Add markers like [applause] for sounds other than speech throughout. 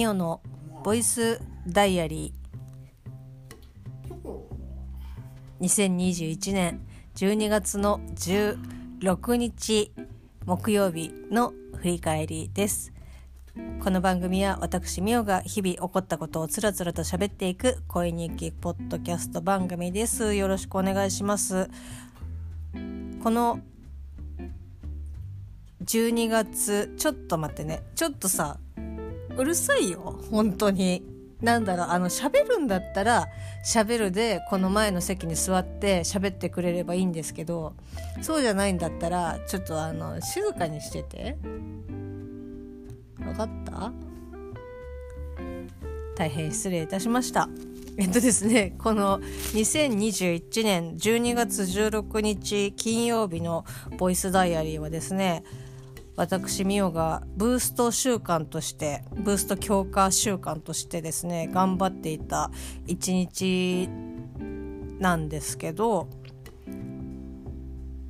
ミオのボイスダイアリー。2021年12月の16日木曜日の振り返りです。この番組は私ミオが日々起こったことをつらつらと喋っていく恋日記ポッドキャスト番組です。よろしくお願いします。この12月ちょっと待ってね。ちょっとさうるさいよ。本当に。なんだろうあの喋るんだったら喋るでこの前の席に座って喋ってくれればいいんですけどそうじゃないんだったらちょっとあの静かにしてて。分かった？大変失礼いたしました。えっとですねこの2021年12月16日金曜日のボイスダイアリーはですね私ミオがブースト習慣としてブースト強化習慣としてですね頑張っていた一日なんですけど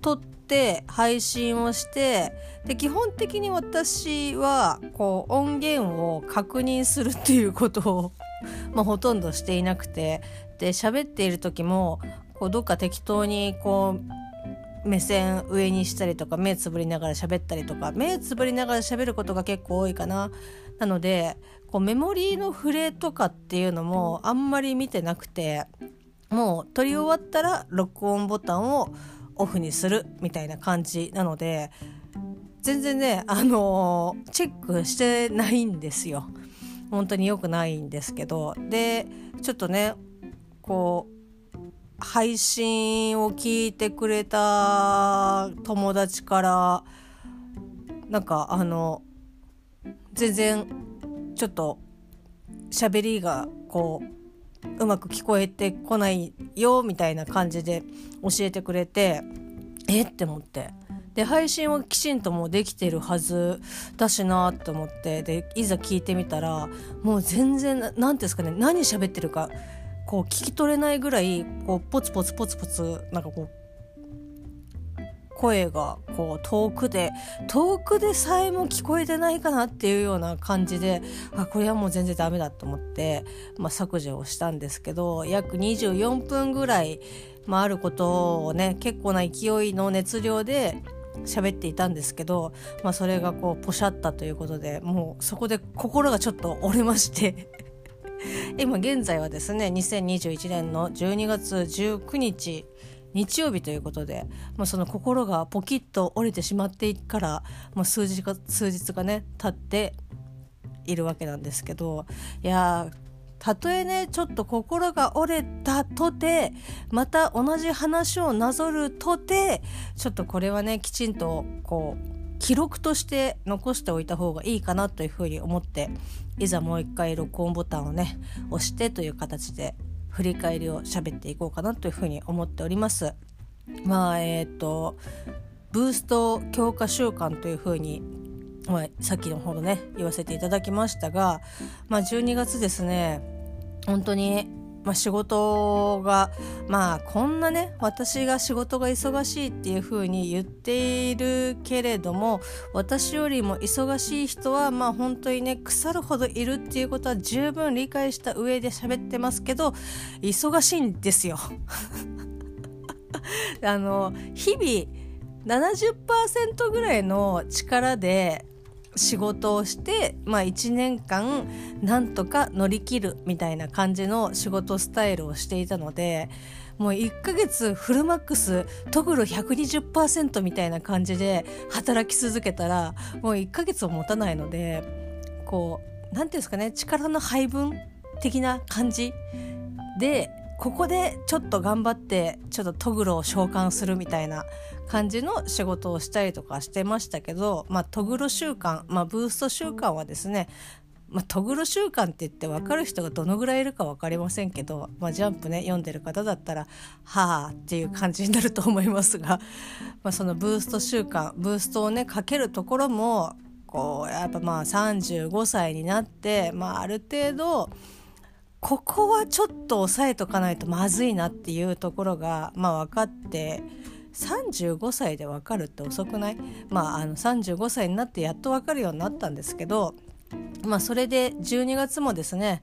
撮って配信をしてで基本的に私はこう音源を確認するっていうことを [laughs] まあ、ほとんどしていなくてで喋っている時もこうどっか適当にこう目線上にしたりとか目つぶりながら喋ったりとか目つぶりながら喋ることが結構多いかな。なのでこうメモリーの触れとかっていうのもあんまり見てなくてもう撮り終わったら録音ボタンをオフにするみたいな感じなので全然ねあのー、チェックしてないんですよ。本当に良くないんですけどでちょっとねこう配信を聞いてくれた友達からなんかあの全然ちょっと喋りがこううまく聞こえてこないよみたいな感じで教えてくれてえ？って思って。で配信はきちんともうできてるはずだしなと思って。でいざ聞いてみたらもう全然何ていうんですかね。何喋ってるかこう聞き取れないぐらいこうポツポツポツポツなんかこう声がこう遠くで遠くでさえも聞こえてないかなっていうような感じであこれはもう全然ダメだと思って、まあ、削除をしたんですけど約24分ぐらい、まあ、あることをね結構な勢いの熱量で喋っていたんですけど、まあ、それがこうポシャったということでもうそこで心がちょっと折れまして。[laughs] 今現在はですね2021年の12月19日日曜日ということで、まあ、その心がポキッと折れてしまってから、まあ、数日が数日がね経っているわけなんですけどいやたとえねちょっと心が折れたとてまた同じ話をなぞるとてちょっとこれはねきちんとこう記録として残しておいた方がいいかなというふうに思っていざもう一回録音ボタンをね押してという形で振り返りを喋っていこうかなというふうに思っております。まあえっ、ー、とブースト強化習慣というふうに、まあ、さっきのほどね言わせていただきましたが、まあ、12月ですね本当にまあ、仕事がまあこんなね私が仕事が忙しいっていう風に言っているけれども私よりも忙しい人はまあ本当にね腐るほどいるっていうことは十分理解した上で喋ってますけど忙しいんですよ。[laughs] あの日々70%ぐらいの力で仕事をして、まあ、1年間なんとか乗り切るみたいな感じの仕事スタイルをしていたのでもう1ヶ月フルマックストグロ120%みたいな感じで働き続けたらもう1ヶ月を持たないのでこう何て言うんですかね力の配分的な感じでここでちょっと頑張ってちょっとトグロを召喚するみたいな感じの仕事をしたりとかしてましたけど、まあ、トグロ習慣、まあ、ブースト習慣はですねまあ、トグロ習慣って言って分かる人がどのぐらいいるか分かりませんけど、まあ、ジャンプね読んでる方だったらはあっていう感じになると思いますが、[laughs] まあ、そのブースト習慣ブーストをねかけるところもこうやっぱまあ35歳になって、まあ、ある程度ここはちょっと抑えとかないとまずいなっていうところが、まあ、分かって35歳で分かるって遅くない？まああの35歳になってやっと分かるようになったんですけどまあそれで12月もですね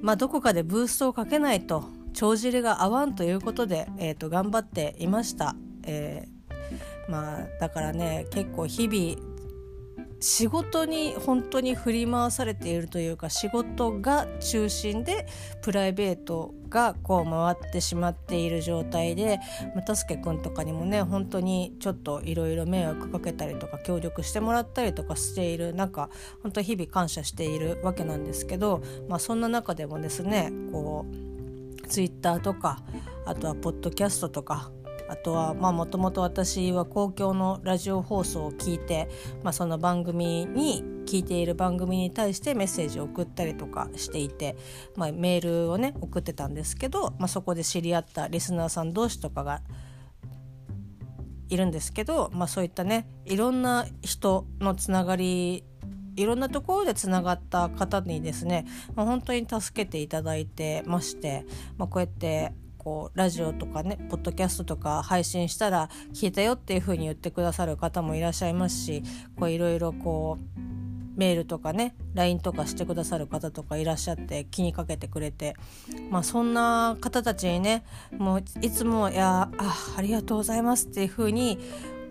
まあどこかでブーストをかけないと帳尻が合わんということで、えー、と頑張っていました。えー、まあだからね結構日々仕事に本当に振り回されているというか仕事が中心でプライベートがこう回ってしまっている状態で又助君とかにもね本当にちょっといろいろ迷惑かけたりとか協力してもらったりとかしているなんか本当日々感謝しているわけなんですけど、まあ、そんな中でもですねこうツイッターとかあとはポッドキャストとかあとはもともと私は公共のラジオ放送を聞いて、まあ、その番組に聞いている番組に対してメッセージを送ったりとかしていて、まあ、メールをね送ってたんですけど、まあ、そこで知り合ったリスナーさん同士とかがいるんですけど、まあ、そういったねいろんな人のつながりいろんなところでつながった方にですね、まあ、本当に助けていただいてまして、まあ、こうやってこうラジオとかねポッドキャストとか配信したら聞いたよっていう風に言ってくださる方もいらっしゃいますしいろいろこうメールとかね LINE とかしてくださる方とかいらっしゃって気にかけてくれてまあそんな方たちにねもういつも「いやあありがとうございます」っていう風に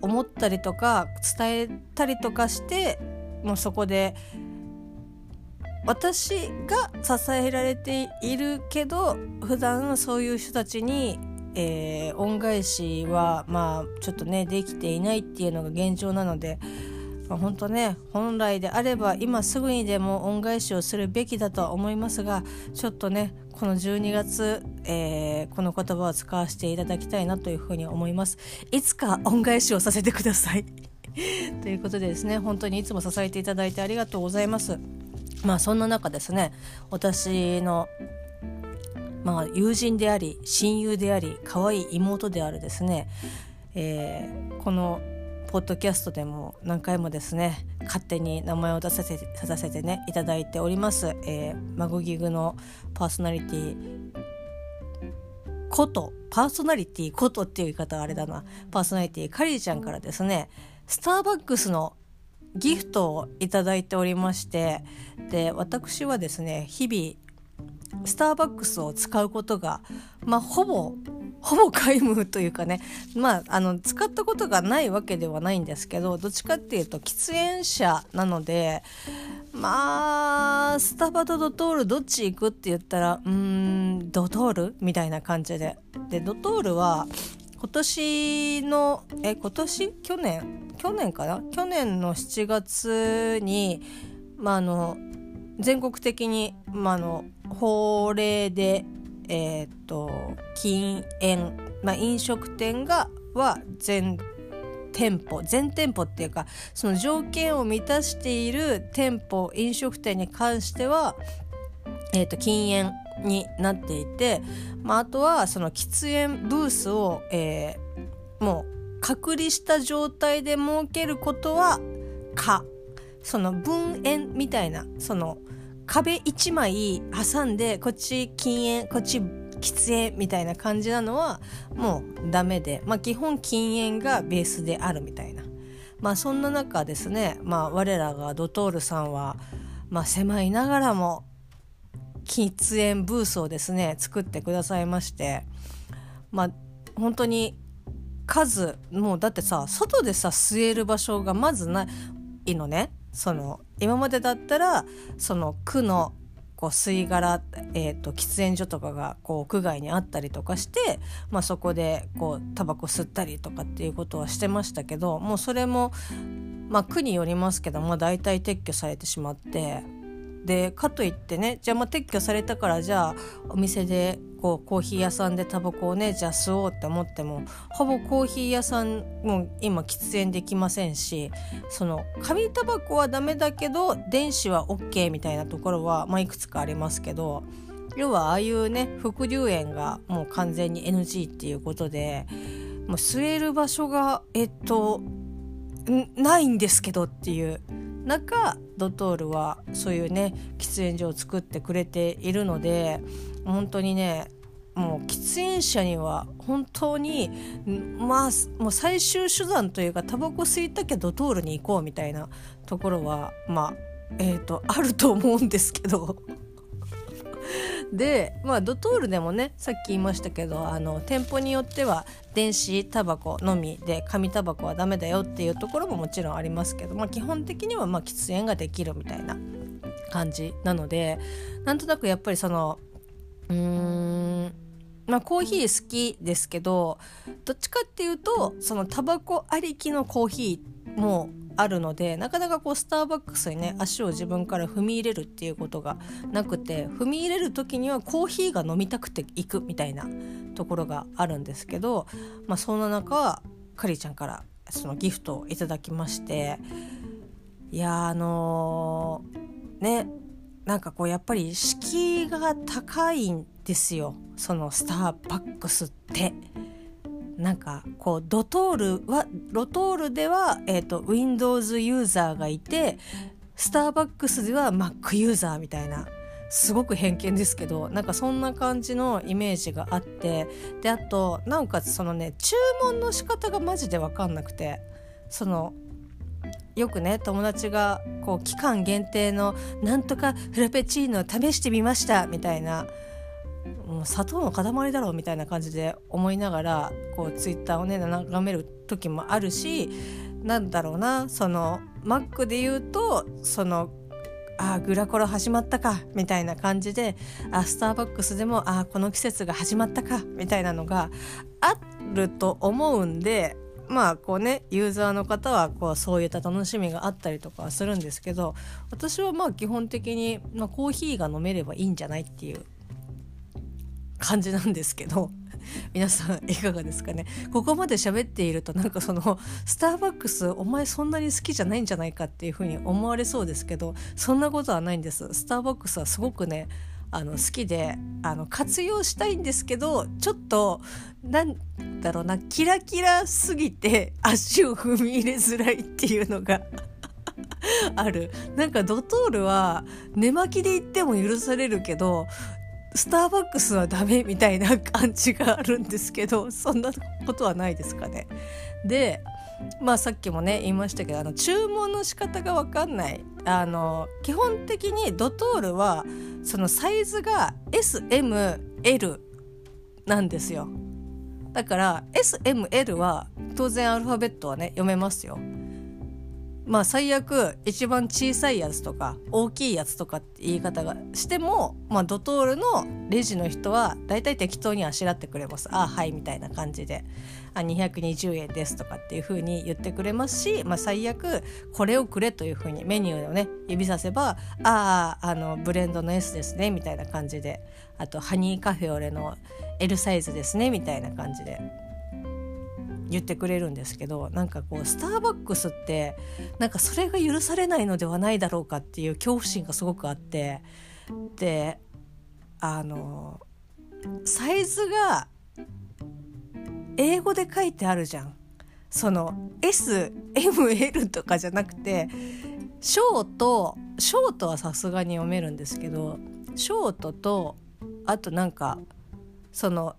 思ったりとか伝えたりとかしてもうそこで私が支えられているけど普段そういう人たちに、えー、恩返しはまあちょっとねできていないっていうのが現状なので、まあ、本当ね本来であれば今すぐにでも恩返しをするべきだとは思いますがちょっとねこの12月、えー、この言葉を使わせていただきたいなというふうに思います。いつか恩返しをさせてください [laughs] ということでですね本当にいつも支えていただいてありがとうございます。まあそんな中ですね私のまあ友人であり親友であり可愛い妹であるですね、えー、このポッドキャストでも何回もですね勝手に名前を出させてさせてねいただいております、えー、マグギグのパーソナリティことパーソナリティことっていう言い方あれだなパーソナリティカリーちゃんからですねスターバックスのギフトをいただいておりましてで私はですね日々スターバックスを使うことがまあほぼほぼ皆無というかねまああの使ったことがないわけではないんですけどどっちかっていうと喫煙者なのでまあスタバとドトールどっち行くって言ったらうーんドトールみたいな感じで。でドトールは今年のえ今年？去年？去年かな？去年の7月に、まあ、あの全国的に、まあ、あの法令で、えーと、禁煙、まあ、飲食店がは全店舗全店舗っていうかその条件を満たしている店舗飲食店に関しては、えーと禁煙になっていて、まあ、あとはその喫煙ブースを、えー、もう隔離した状態で設けることは可。その分煙みたいなその壁1枚挟んでこっち禁煙こっち喫煙みたいな感じなのはもうダメで、まあ、基本禁煙がベースであるみたいな。まあそんな中ですね、まあ、我らがドトールさんは、まあ、狭いながらも喫煙ブースをですね作ってくださいましてまあ本当に数もうだってさ外でさ吸える場所がまずないのね。その今までだったらその区のこう吸い殻、えーと、喫煙所とかがこう屋外にあったりとかして、まあ、そこでこうタバコ吸ったりとかっていうことはしてましたけどもうそれも、まあ、区によりますけど、まあ、大体撤去されてしまってでかといってねじゃあまあ撤去されたからじゃあお店でこうコーヒー屋さんでタバコをねじゃあ吸おうって思ってもほぼコーヒー屋さんも今喫煙できませんしその紙タバコはダメだけど電子は OK みたいなところは、まあ、いくつかありますけど要はああいうね副流煙がもう完全に NG っていうことでもう吸える場所がえっとないんですけどっていう中ドトールはそういうね喫煙所を作ってくれているので本当にねもう喫煙者には本当にまあもう最終手段というかタバコ吸いたきゃドトールに行こうみたいなところはまあえーと、あると思うんですけど。でまあドトールでもねさっき言いましたけどあの店舗によっては電子タバコのみで紙タバコはダメだよっていうところももちろんありますけど、まあ、基本的にはまあ喫煙ができるみたいな感じなのでなんとなくやっぱりそのうーんまあコーヒー好きですけどどっちかっていうとそのタバコありきのコーヒーもあるのでなかなかこうスターバックスにね足を自分から踏み入れるっていうことがなくて踏み入れる時にはコーヒーが飲みたくて行くみたいなところがあるんですけど、まあ、そんな中かりちゃんからそのギフトをいただきましていやあのー、ねなんかこうやっぱり敷居が高いんですよそのスターバックスって。なんかこうドトールはロトールでは、えーと、Windows ユーザーがいてスターバックスでは Mac ユーザーみたいなすごく偏見ですけどなんかそんな感じのイメージがあってであとなおかつそのね注文の仕方がマジで分かんなくてそのよくね友達がこう期間限定のなんとかフラペチーノ試してみましたみたいなもう砂糖の塊だろうみたいな感じで思いながらこうツイッターをね眺める時もあるしなんだろうなそのマックで言うとそのああグラコロ始まったかみたいな感じであスターバックスでもあこの季節が始まったかみたいなのがあると思うんでまあこうねユーザーの方はこうそういった楽しみがあったりとかはするんですけど私はまあ基本的に、まあ、コーヒーが飲めればいいんじゃないっていう感じなんですけど [laughs] 皆さんいかがですかね？ここまで喋っているとなんかそのスターバックスお前そんなに好きじゃないんじゃないかっていうふうに思われそうですけどそんなことはないんです。スターバックスはすごくねあの好きであの活用したいんですけどちょっとなんだろうなキラキラすぎて足を踏み入れづらいっていうのが [laughs] ある。なんかドトールは寝巻きで言っても許されるけどスターバックスはダメみたいな感じがあるんですけどそんなことはないですかね。でまあさっきもね言いましたけどあの注文の仕方が分かんない。あの基本的にドトールはそのサイズが SML なんですよ。だから SML は当然アルファベットはね読めますよ。まあ最悪一番小さいやつとか大きいやつとかって言い方がしても、まあ、ドトールのレジの人は大体適当にあしらってくれます。あはいみたいな感じで。あ220円ですとかっていう風に言ってくれますし、まあ、最悪これをくれという風にメニューをね指させばあああのブレンドの S ですねみたいな感じで。あとハニーカフェオレの L サイズですねみたいな感じで。言ってくれるんですけどなんかこうスターバックスってなんかそれが許されないのではないだろうかっていう恐怖心がすごくあってであのサイズが英語で書いてあるじゃん。その SML とかじゃなくてショートショートはさすがに読めるんですけどショートとあとなんかその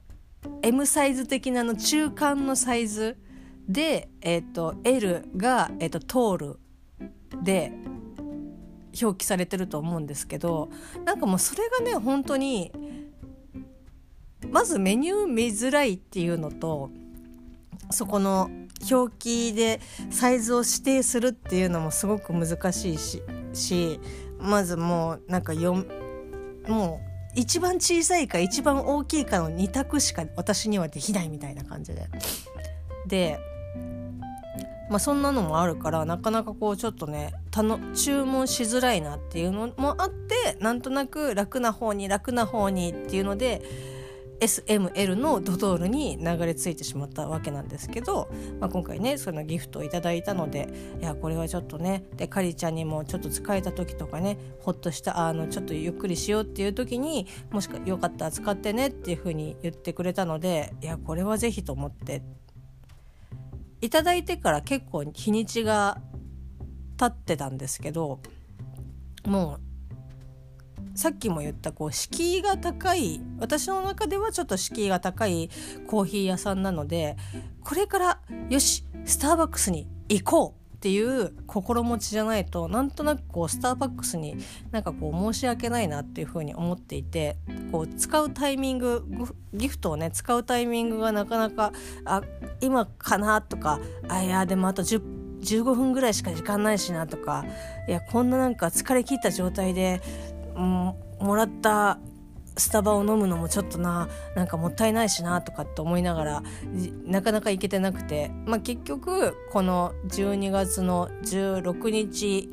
M サイズ的なの中間のサイズで、えーと、L が、えーと、通るで表記されてると思うんですけどなんかもうそれがね本当にまずメニュー見づらいっていうのとそこの表記でサイズを指定するっていうのもすごく難しいししまずもうなんかよもう一番小さいか一番大きいかの2択しか私にはできないみたいな感じで。でまあそんなのもあるからなかなかこうちょっとね注文しづらいなっていうのもあってなんとなく楽な方に楽な方にっていうので SML のドトールに流れ着いてしまったわけなんですけど、まあ、今回ねそのギフトをいただいたのでいやこれはちょっとねでかりちゃんにもちょっと疲れた時とかねほっとしたあのちょっとゆっくりしようっていう時にもしかよかったら使ってねっていう風に言ってくれたのでいやこれは是非と思って。いただいてから結構日にちが経ってたんですけどもうさっきも言ったこう敷居が高い私の中ではちょっと敷居が高いコーヒー屋さんなのでこれからよしスターバックスに行こうっていう心持ちじゃないとなんとなくこうスターバックスになんかこう申し訳ないなっていうふうに思っていてこう使うタイミングギフトをね使うタイミングがなかなかあ今かなとかあいやでもあと10 15分ぐらいしか時間ないしなとかいやこんななんか疲れ切った状態で、もらったスタバを飲むのもちょっとななんかもったいないしなとかって思いながらなかなか行けてなくて、まあ、結局この12月の16日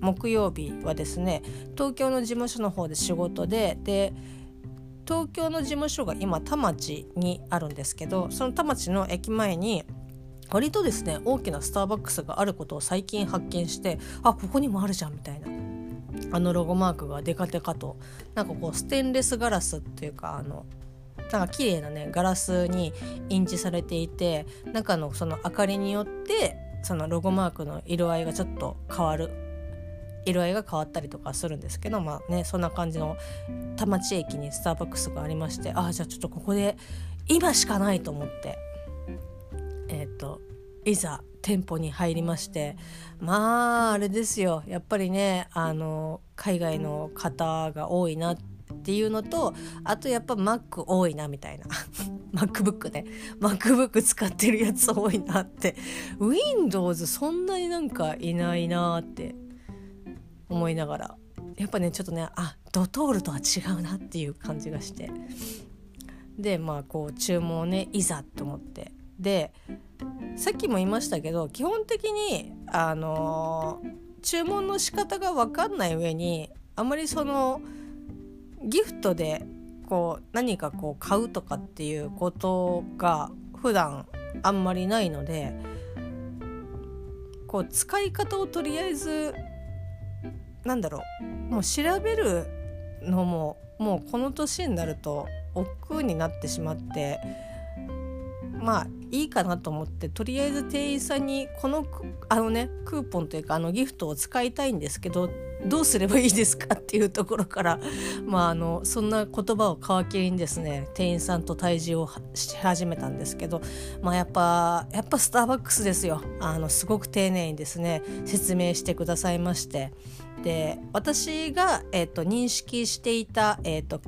木曜日はですね東京の事務所の方で仕事でで東京の事務所が今田町にあるんですけどその田町の駅前に割とですね大きなスターバックスがあることを最近発見してあここにもあるじゃんみたいな。あのロゴマークがデカデカとなんかこうステンレスガラスっていうかあのなんか綺麗なねガラスに印字されていて中のその明かりによってそのロゴマークの色合いがちょっと変わる。色合いが変わったりとかするんですけどまあねそんな感じの田町駅にスターバックスがありましてああじゃあちょっとここで今しかないと思ってえっ、ー、といざ店舗に入りましてまああれですよ。やっぱりねあの海外の方が多いなっていうのとあとやっぱ Mac 多いなみたいな。[laughs] MacBook ね。MacBook 使ってるやつ多いなって。Windows そんなになんかいないなって。思いながら。やっぱねちょっとねあドトールとは違うなっていう感じがして。でまあこう注文をねいざと思ってでさっきも言いましたけど基本的にあの注文の仕方が分かんない上にあまりそのギフトでこう何かこう買うとかっていうことが普段あんまりないのでこう使い方をとりあえずなんだろうもう調べるのももうこの年になると億劫になってしまってまあいいかなと思ってとりあえず店員さんにこのあのねクーポンというかあのギフトを使いたいんですけどどうすればいいですかっていうところから [laughs] まああのそんな言葉を皮切りにですね店員さんと対峙をし始めたんですけどまあやっぱやっぱスターバックスですよ。あのすごく丁寧にですね説明してくださいまして。で私が、えーと、認識していた、えーと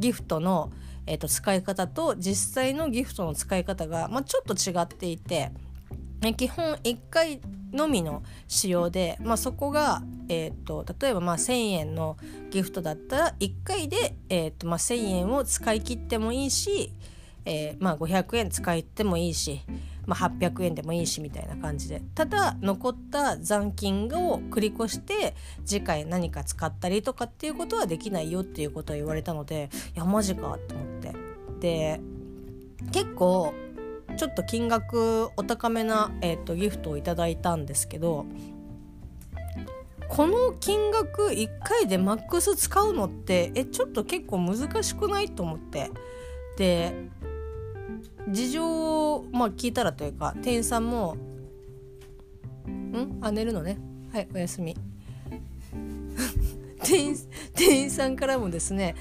ギフトのえー、と使い方と実際のギフトの使い方が、まあ、ちょっと違っていて、基本1回のみの使用で、まあ、そこが、えーと、例えばまあ1,000円のギフトだったら1回で、えーとまあ、1,000円を使い切ってもいいし、えーまあ、500円使ってもいいし、まあ、800円でもいいしみたいな感じで。ただ残った残金を繰り越して次回何か使ったりとかっていうことはできないよっていうことを言われたのでいやマジかと思って。で結構ちょっと金額お高めな、えーと、ギフトをいただいたんですけどこの金額1回でマックス使うのってえちょっと結構難しくないと思って。で事情を、まあ、聞いたらというか店員さんも「ん？あ寝るのね。はいおやすみ」[laughs] 店員店員さんからもですね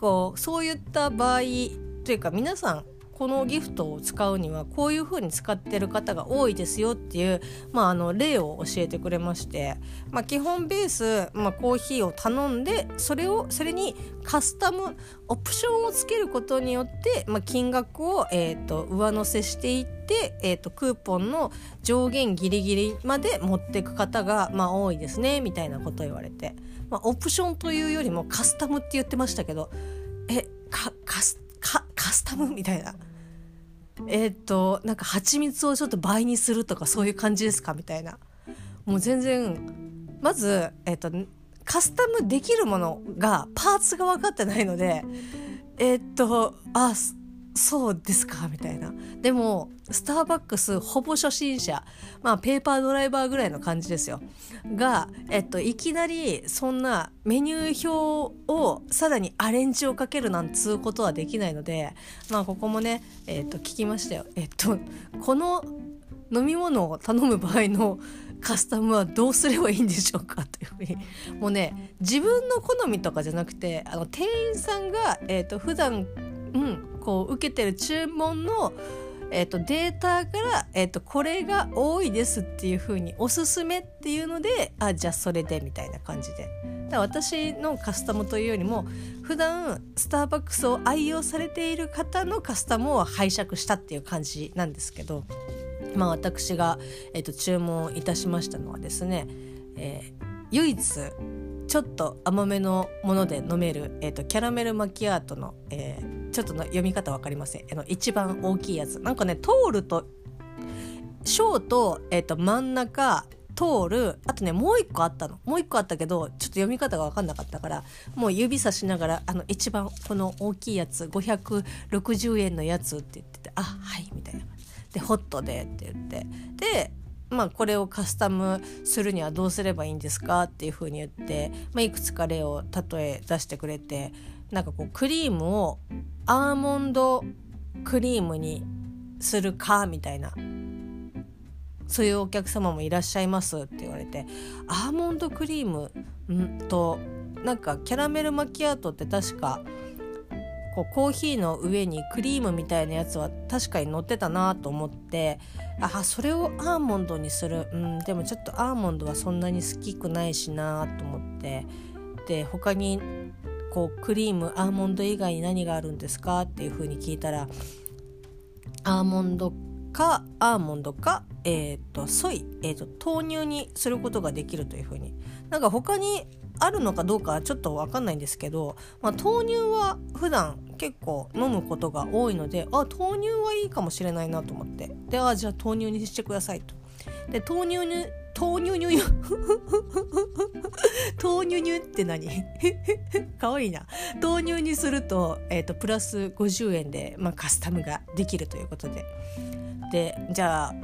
こうそういった場合というか皆さんこのギフトを使うにはこういう風に使ってる方が多いですよっていう、まあ、あの例を教えてくれまして、まあ、基本ベース、まあ、コーヒーを頼んでそれをそれにカスタムオプションをつけることによって、まあ、金額を、えーと、上乗せしていって、えーと、クーポンの上限ギリギリまで持っていく方が、まあ、多いですねみたいなことを言われて、まあ、オプションというよりもカスタムって言ってましたけどえカスタカスタムみたいな。えっ、となんか蜂蜜をちょっと倍にするとかそういう感じですかみたいなもう全然まず、えっ、とカスタムできるものがパーツが分かってないのでえっ、とあそうですか？みたいな。でもスターバックスほぼ初心者。まあペーパードライバーぐらいの感じですよ。が、えっと、いきなりそんなメニュー表をさらにアレンジをかけるなんつうことはできないのでまあここもね、えっと、聞きましたよ。えっとこの飲み物を頼む場合のカスタムはどうすればいいんでしょうか？というふうに。もうね自分の好みとかじゃなくてあの店員さんが、えーと、と普段うんこう受けてる注文のえーと、データから、えーと、これが多いですっていう風におすすめっていうのであじゃあそれでみたいな感じで。だ私のカスタムというよりも普段スターバックスを愛用されている方のカスタムを拝借したっていう感じなんですけど、まあ、私が、えーと、注文いたしましたのはですね、えー、唯一ちょっと甘めのもので飲める、えーと、キャラメルマキアートの、えー、ちょっとの読み方分かりません。あの一番大きいやつ。なんかねトールと小と,、えーと、真ん中通る。あとねもう一個あったの。もう一個あったけどちょっと読み方が分かんなかったからもう指さしながらあの一番この大きいやつ560円のやつって言ってて「あはい」みたいな。で「ホットで」って言って。でまあ、これをカスタムするにはどうすればいいんですかっていうふうに言って、まあ、いくつか例を例え出してくれてなんかこうクリームをアーモンドクリームにするかみたいな。そういうお客様もいらっしゃいますって言われてアーモンドクリームんとなんかキャラメルマキアートって確かこうコーヒーの上にクリームみたいなやつは確かに乗ってたなと思ってあそれをアーモンドにする。うんでもちょっとアーモンドはそんなに好きくないしなと思って。で他にこうクリームアーモンド以外に何があるんですかっていうふうに聞いたらアーモンドかアーモンドか、えーと、ソイ、えーと豆乳にすることができるというふうになんか他にあるのかどうかちょっと分かんないんですけど、まあ、豆乳は普段結構飲むことが多いのであ豆乳はいいかもしれないなと思ってであじゃあ豆乳にしてくださいと。で豆乳豆乳乳。[laughs] 豆乳乳って何？[laughs] かわいいな。豆乳にすると,、えーと、プラス50円で、まあ、カスタムができるということで。でじゃあ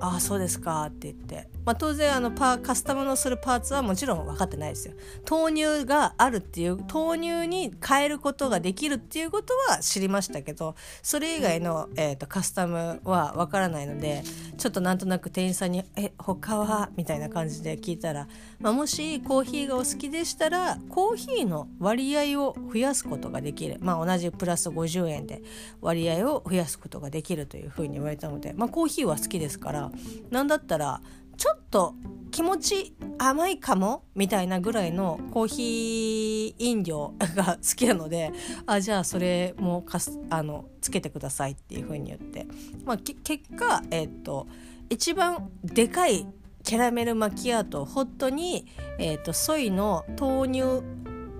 ああそうですかって言って、まあ、当然あのパカスタムのするパーツはもちろん分かってないですよ豆乳があるっていう豆乳に変えることができるっていうことは知りましたけどそれ以外の、えーと、カスタムは分からないのでちょっとなんとなく店員さんに「え他は?」みたいな感じで聞いたら、まあ、もしコーヒーがお好きでしたらコーヒーの割合を増やすことができる、まあ、同じプラス50円で割合を増やすことができるというふうに言われたので、まあ、コーヒーは好きですからなんだったらちょっと気持ち甘いかもみたいなぐらいのコーヒー飲料が好きなのであじゃあそれもかすあのつけてくださいっていう風に言って、まあ、結果、えー、っと一番でかいキャラメルマキアートホットに、えー、っとソイの豆乳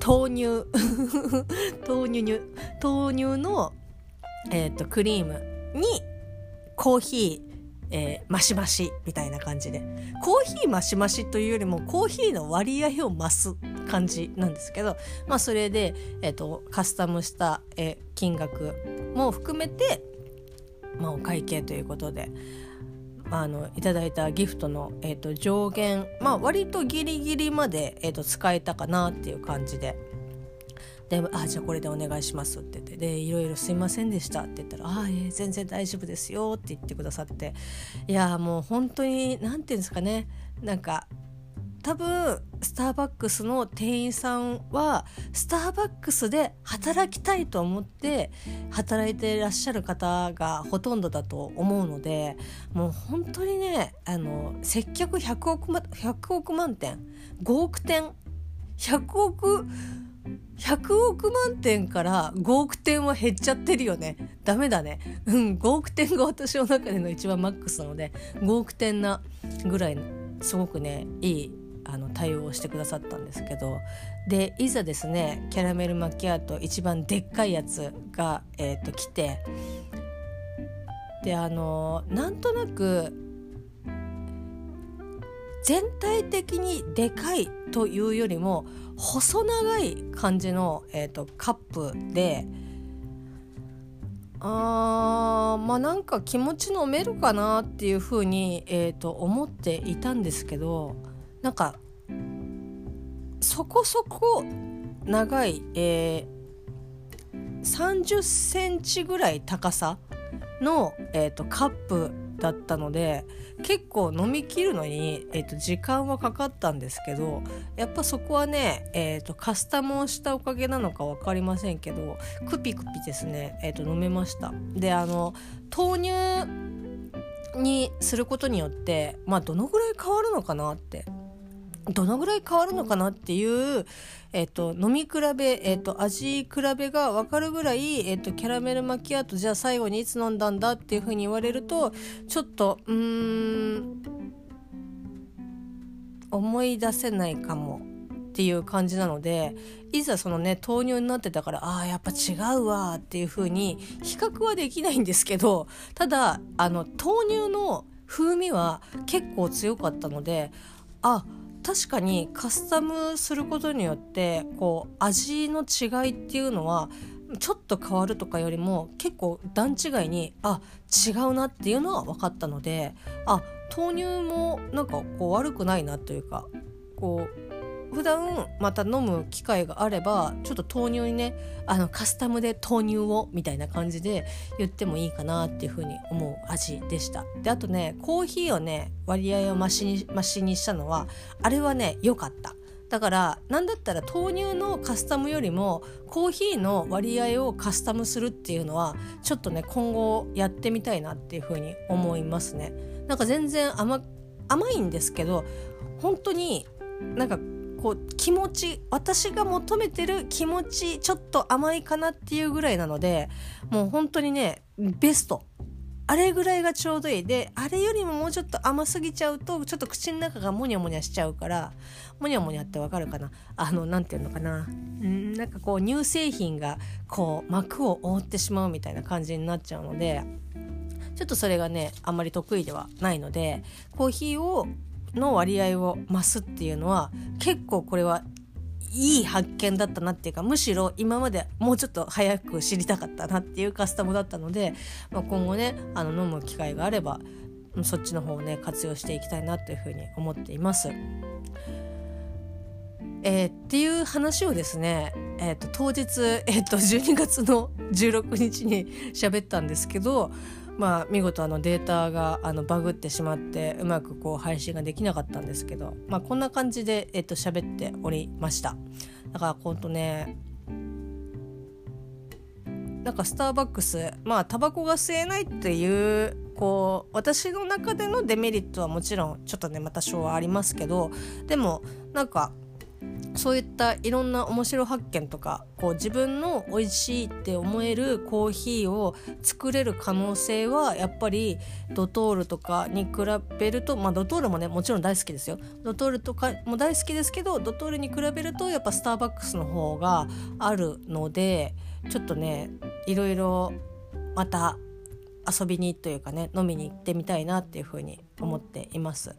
豆乳 [laughs] 豆乳乳豆乳の、えー、っとクリームにコーヒーえー、マシマシみたいな感じでコーヒーマシマシというよりもコーヒーの割合を増す感じなんですけど、まあ、それで、えーと、カスタムした、えー、金額も含めて、まあ、お会計ということで。あのいただいたギフトの、えーと、上限、まあ、割とギリギリまで、えーと使えたかなっていう感じでで「あじゃあこれでお願いします」って言ってで「いろいろすいませんでした」って言ったら「ああ、えー、全然大丈夫ですよ」って言ってくださっていやもう本当に何て言うんですかねなんか多分スターバックスの店員さんはスターバックスで働きたいと思って働いていらっしゃる方がほとんどだと思うのでもう本当にねあの接客100億,100億万点5億点100億100億万点から5億点は減っちゃってるよね。ダメだね。うん、5億点が私の中での一番マックスなので、5億点なぐらい、すごくね、いいあの対応をしてくださったんですけど、で、いざですね、キャラメルマキアート一番でっかいやつが、えっ、ー、と、来て、で、あの、なんとなく、全体的にでかいというよりも細長い感じの、えーと、カップであーまあなんか気持ち飲めるかなっていうふうに、えーと、思っていたんですけどなんかそこそこ長い、えー、30センチぐらい高さの、えーとカップだったので結構飲みきるのに、えーと、時間はかかったんですけどやっぱそこはね、えーと、カスタムをしたおかげなのか分かりませんけどクピクピですね、えーと、飲めました。であの豆乳にすることによってまあどのぐらい変わるのかなってどのぐらい変わるのかなっていう、えっ、と、飲み比べ、えっ、と、味比べが分かるぐらい、えっ、と、キャラメルマキアートじゃあ最後にいつ飲んだんだっていうふうに言われるとちょっとうん思い出せないかもっていう感じなのでいざそのね豆乳になってたからああやっぱ違うわっていう風に比較はできないんですけどただあの豆乳の風味は結構強かったのであ確かにカスタムすることによってこう味の違いっていうのはちょっと変わるとかよりも結構段違いにあ違うなっていうのは分かったのであ豆乳もなんかこう悪くないなというかこう普段また飲む機会があればちょっと豆乳にねあのカスタムで豆乳をみたいな感じで言ってもいいかなっていうふうに思う味でした。であとねコーヒーをね割合を増しに増しにしたのはあれはね良かった。だから何だったら豆乳のカスタムよりもコーヒーの割合をカスタムするっていうのはちょっとね今後やってみたいなっていうふうに思いますね。なんか全然甘甘いんですけど本当になんかこう気持ち私が求めてる気持ちちょっと甘いかなっていうぐらいなのでもう本当にねベスト。あれぐらいがちょうどいい。であれよりももうちょっと甘すぎちゃうとちょっと口の中がモニャモニャしちゃうからモニャモニャってわかるかな。あの何て言うのかな。んなんかこう乳製品がこう膜を覆ってしまうみたいな感じになっちゃうのでちょっとそれがねあんまり得意ではないのでコーヒーをの割合を増すっていうのは結構これはいい発見だったなっていうかむしろ今までもうちょっと早く知りたかったなっていうカスタムだったので、まあ、今後ねあの飲む機会があればそっちの方をね活用していきたいなというふうに思っています。えー、っていう話をですね、えーと、当日、えーと、と12月の16日に喋ったんですけどまあ、見事あのデータがあのバグってしまってうまくこう配信ができなかったんですけど、まあ、こんな感じで、えっと、喋っておりました。だからほんとねなんかスターバックスまあタバコが吸えないっていうこう私の中でのデメリットはもちろんちょっとねまた昭和ありますけどでもなんかそういったいろんな面白発見とかこう自分の美味しいって思えるコーヒーを作れる可能性はやっぱりドトールとかに比べるとまあドトールもねもちろん大好きですよドトールとかも大好きですけどドトールに比べるとやっぱスターバックスの方があるのでちょっとねいろいろまた遊びにというかね飲みに行ってみたいなっていうふうに思っています。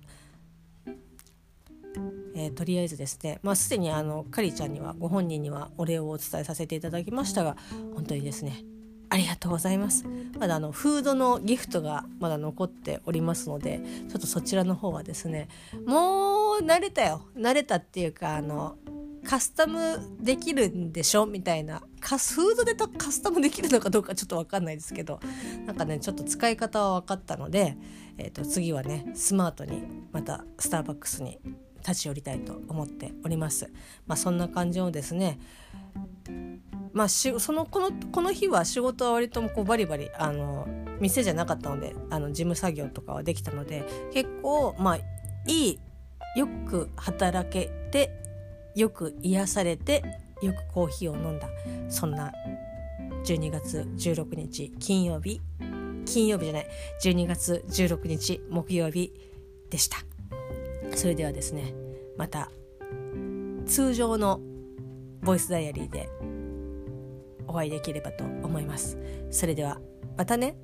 えー、とりあえずですね、まあ、すでにあのカリちゃんにはご本人にはお礼をお伝えさせていただきましたが本当にですねありがとうございます。まだあのフードのギフトがまだ残っておりますのでちょっとそちらの方はですねもう慣れたよ。慣れたっていうかあのカスタムできるんでしょ？みたいなカスフードでカスタムできるのかどうかちょっと分かんないですけどなんかねちょっと使い方は分かったので、えー、と次はねスマートにまたスターバックスに立ち寄りたいと思っております。まあ、そんな感じをですねまあ、しそのこのこの日は仕事は割ともこうバリバリあの店じゃなかったのであの事務作業とかはできたので結構まあいいよく働けてよく癒されてよくコーヒーを飲んだそんな12月16日金曜日金曜日じゃない12月16日木曜日でした。それではですねまた通常のボイスダイアリーでお会いできればと思います。それではまたね